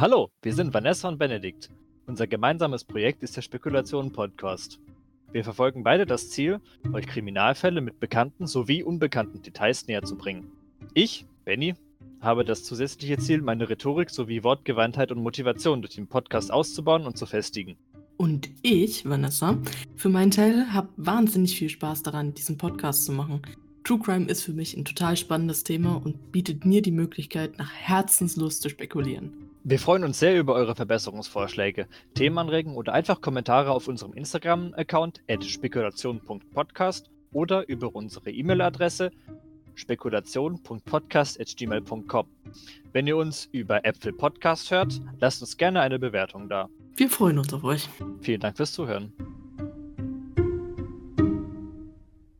Hallo, wir sind Vanessa und Benedikt. Unser gemeinsames Projekt ist der Spekulation Podcast. Wir verfolgen beide das Ziel, euch Kriminalfälle mit bekannten sowie unbekannten Details näher zu bringen. Ich, Benny, habe das zusätzliche Ziel, meine Rhetorik sowie Wortgewandtheit und Motivation durch den Podcast auszubauen und zu festigen. Und ich, Vanessa, für meinen Teil habe wahnsinnig viel Spaß daran, diesen Podcast zu machen. True Crime ist für mich ein total spannendes Thema und bietet mir die Möglichkeit, nach Herzenslust zu spekulieren. Wir freuen uns sehr über eure Verbesserungsvorschläge, Themenanregungen oder einfach Kommentare auf unserem Instagram-Account spekulation.podcast oder über unsere E-Mail-Adresse spekulation.podcast.gmail.com. Wenn ihr uns über Apple Podcast hört, lasst uns gerne eine Bewertung da. Wir freuen uns auf euch. Vielen Dank fürs Zuhören.